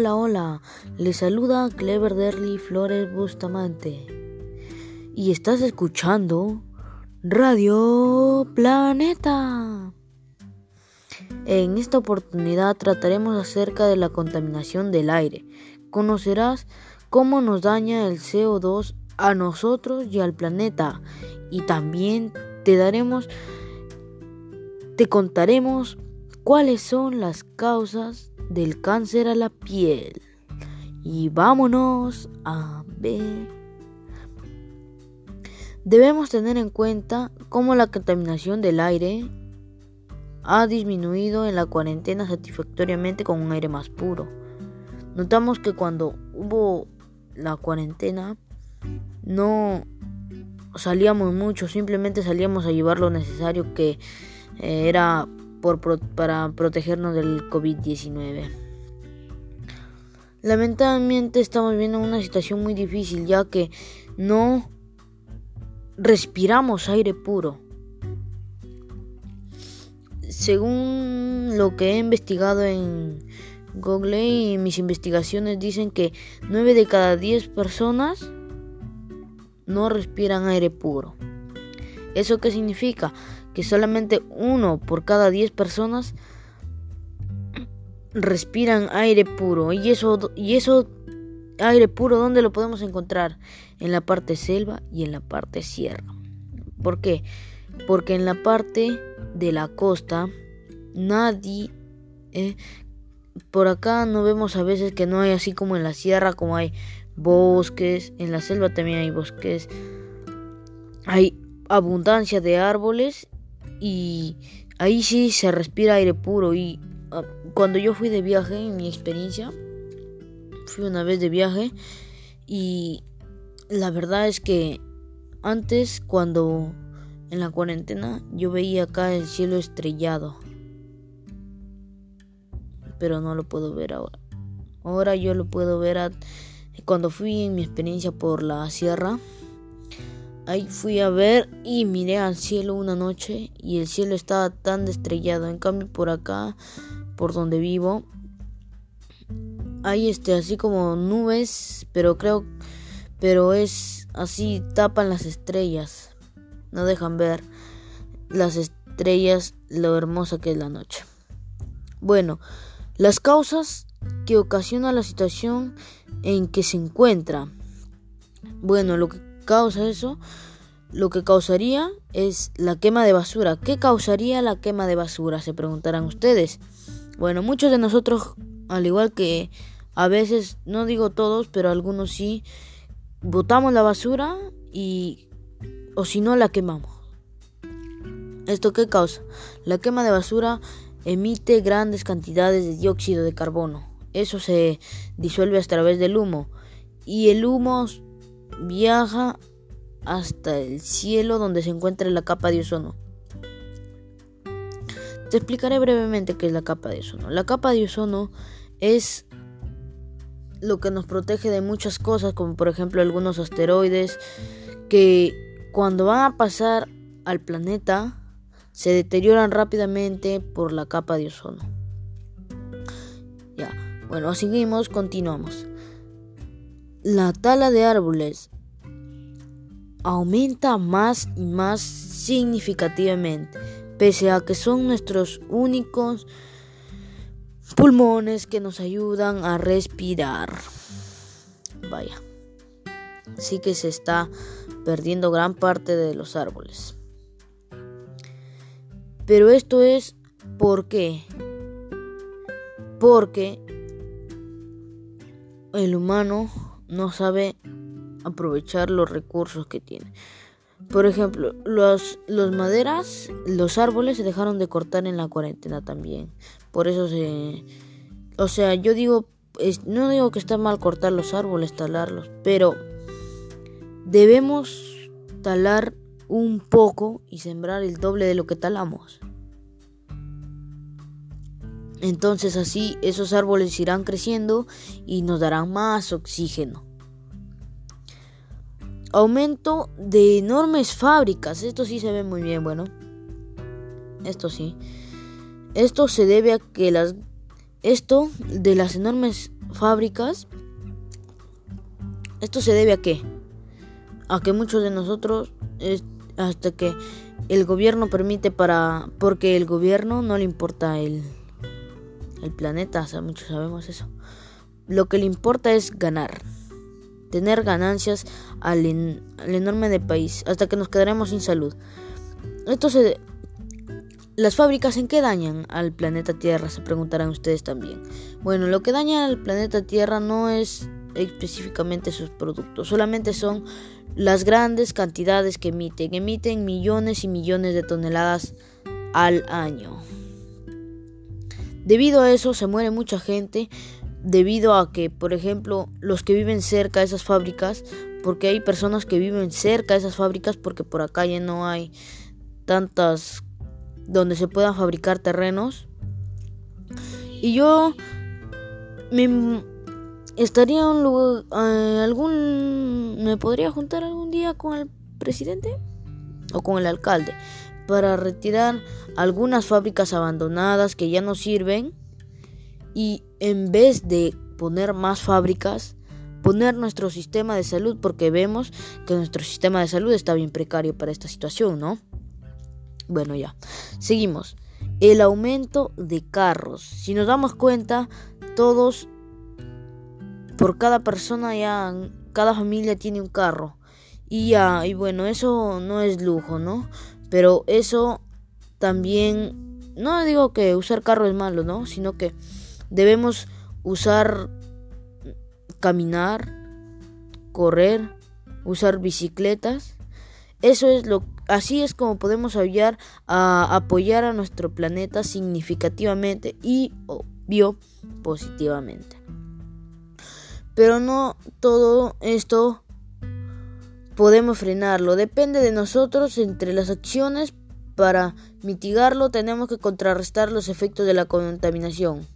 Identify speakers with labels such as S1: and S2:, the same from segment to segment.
S1: Hola, hola. Le saluda Clever Derly Flores Bustamante. Y estás escuchando Radio Planeta. En esta oportunidad trataremos acerca de la contaminación del aire. Conocerás cómo nos daña el CO2 a nosotros y al planeta. Y también te daremos, te contaremos cuáles son las causas del cáncer a la piel. Y vámonos a ver. Debemos tener en cuenta cómo la contaminación del aire ha disminuido en la cuarentena satisfactoriamente con un aire más puro. Notamos que cuando hubo la cuarentena no salíamos mucho, simplemente salíamos a llevar lo necesario que eh, era para protegernos del COVID-19. Lamentablemente estamos viendo una situación muy difícil ya que no respiramos aire puro. Según lo que he investigado en Google y mis investigaciones dicen que 9 de cada 10 personas no respiran aire puro. ¿Eso qué significa? Solamente uno por cada 10 personas respiran aire puro. Y eso, y eso aire puro, ¿dónde lo podemos encontrar? En la parte selva y en la parte sierra. ¿Por qué? Porque en la parte de la costa nadie... Eh, por acá no vemos a veces que no hay así como en la sierra, como hay bosques, en la selva también hay bosques, hay abundancia de árboles y ahí sí se respira aire puro. Y ah, cuando yo fui de viaje, en mi experiencia, fui una vez de viaje y la verdad es que antes cuando en la cuarentena yo veía acá el cielo estrellado. Pero no lo puedo ver ahora. Ahora yo lo puedo ver cuando fui en mi experiencia por la sierra, ahí fui a ver y miré al cielo una noche y el cielo estaba tan estrellado. En cambio por acá, por donde vivo, hay este así como nubes, pero creo pero es así tapan las estrellas. No dejan ver las estrellas lo hermosa que es la noche. Bueno, las causas que ocasiona la situación en que se encuentra. Bueno, lo que causa eso, lo que causaría es la quema de basura. ¿Qué causaría la quema de basura? Se preguntarán ustedes. Bueno, muchos de nosotros, al igual que a veces, no digo todos, pero algunos sí, botamos la basura y o si no la quemamos. ¿Esto qué causa? La quema de basura emite grandes cantidades de dióxido de carbono eso se disuelve a través del humo y el humo viaja hasta el cielo donde se encuentra la capa de ozono. Te explicaré brevemente qué es la capa de ozono. La capa de ozono es lo que nos protege de muchas cosas, como por ejemplo algunos asteroides que cuando van a pasar al planeta se deterioran rápidamente por la capa de ozono. Bueno, seguimos, continuamos. La tala de árboles aumenta más y más significativamente, pese a que son nuestros únicos pulmones que nos ayudan a respirar. Vaya, sí que se está perdiendo gran parte de los árboles. Pero esto es. Porque el humano no sabe aprovechar los recursos que tiene. Por ejemplo, los, los maderas, los árboles se dejaron de cortar en la cuarentena también. Por eso se... O sea, yo digo, no digo que está mal cortar los árboles, talarlos, pero debemos talar un poco y sembrar el doble de lo que talamos. Entonces así esos árboles irán creciendo y nos darán más oxígeno. Aumento de enormes fábricas. Esto sí se ve muy bien, bueno. Esto sí. Esto se debe a que las esto de las enormes fábricas, esto se debe a qué? A que muchos de nosotros, hasta que el gobierno permite para, porque el gobierno no le importa el, el planeta, muchos sabemos eso. Lo que le importa es ganar, tener ganancias al, enorme de país, hasta que nos quedaremos sin salud. Esto se, ¿Las fábricas en qué dañan al planeta Tierra? Se preguntarán ustedes también. Bueno, lo que daña al planeta Tierra no es específicamente sus productos, solamente son las grandes cantidades que emiten. Emiten millones y millones de toneladas al año. Debido a eso se muere mucha gente, debido a que, por ejemplo, los que viven cerca de esas fábricas, porque hay personas que viven cerca de esas fábricas porque por acá ya no hay tantas donde se puedan fabricar terrenos. Y yo me estaría un lugar, eh, algún me podría juntar algún día con el presidente o con el alcalde para retirar algunas fábricas abandonadas que ya no sirven y en vez de poner más fábricas poner nuestro sistema de salud porque vemos que nuestro sistema de salud está bien precario para esta situación, ¿no? Bueno, ya. Seguimos. El aumento de carros. Si nos damos cuenta, todos, por cada persona ya, cada familia tiene un carro. Y ya, y bueno, eso no es lujo, ¿no? Pero eso también, no digo que usar carro es malo, ¿no? Sino que debemos usar, caminar, correr, usar bicicletas. Eso es lo Así es como podemos ayudar a apoyar a nuestro planeta significativamente y obvio positivamente. Pero no todo esto podemos frenarlo. Depende de nosotros entre las acciones. Para mitigarlo tenemos que contrarrestar los efectos de la contaminación.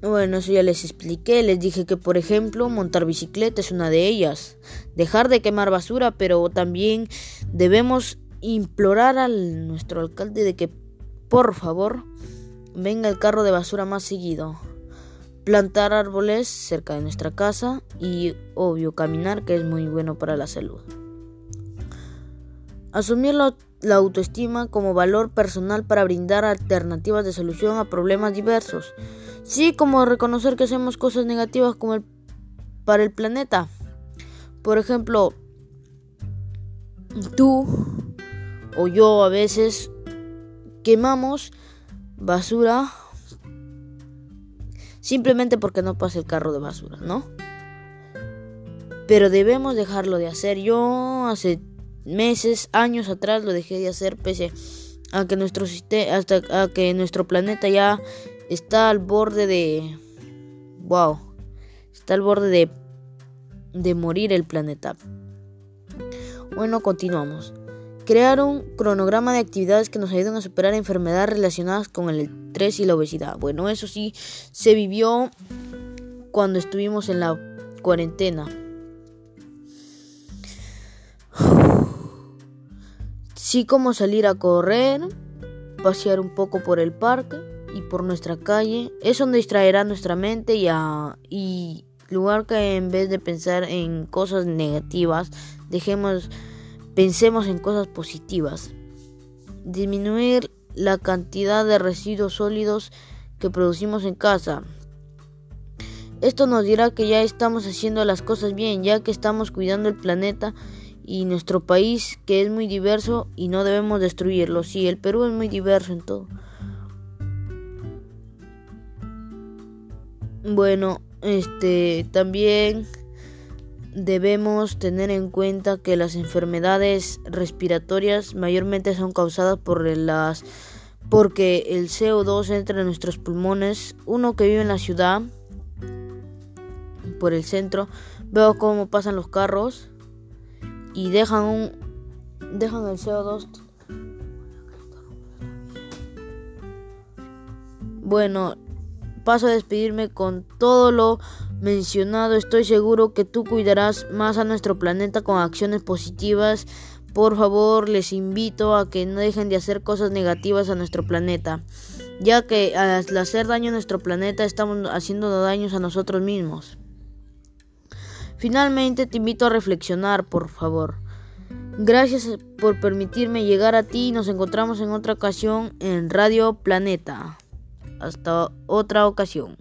S1: Bueno, eso ya les expliqué, les dije que por ejemplo montar bicicleta es una de ellas, dejar de quemar basura, pero también debemos implorar a nuestro alcalde de que por favor venga el carro de basura más seguido, plantar árboles cerca de nuestra casa y obvio caminar que es muy bueno para la salud. Asumir la, autoestima como valor personal para brindar alternativas de solución a problemas diversos. Sí, como reconocer que hacemos cosas negativas como el, para el planeta. Por ejemplo, tú o yo a veces quemamos basura simplemente porque no pasa el carro de basura, ¿no? Pero debemos dejarlo de hacer. Yo hace meses, años atrás lo dejé de hacer pese a que nuestro sistema hasta a que nuestro planeta ya está al borde de... ¡Wow! Está al borde de, de morir el planeta. Bueno, continuamos. Crear un cronograma de actividades que nos ayuden a superar enfermedades relacionadas con el estrés y la obesidad. Bueno, eso sí se vivió cuando estuvimos en la cuarentena. Sí como salir a correr, pasear un poco por el parque y por nuestra calle, eso distraerá nuestra mente y, a, y lugar que en vez de pensar en cosas negativas, dejemos, pensemos en cosas positivas. Disminuir la cantidad de residuos sólidos que producimos en casa. Esto nos dirá que ya estamos haciendo las cosas bien, ya que estamos cuidando el planeta y nuestro país, que es muy diverso y no debemos destruirlo. Sí, el Perú es muy diverso en todo. Bueno, este también debemos tener en cuenta que las enfermedades respiratorias mayormente son causadas por las porque el CO2 entra en nuestros pulmones. Uno que vive en la ciudad por el centro, veo cómo pasan los carros y dejan un dejan el CO2 Bueno, paso a despedirme con todo lo mencionado. Estoy seguro que tú cuidarás más a nuestro planeta con acciones positivas. Por favor, les invito a que no dejen de hacer cosas negativas a nuestro planeta. ya que al hacer daño a nuestro planeta estamos haciendo daños a nosotros mismos. Finalmente te invito a reflexionar, por favor. Gracias por permitirme llegar a ti. Nos encontramos en otra ocasión en Radio Planeta. Hasta otra ocasión.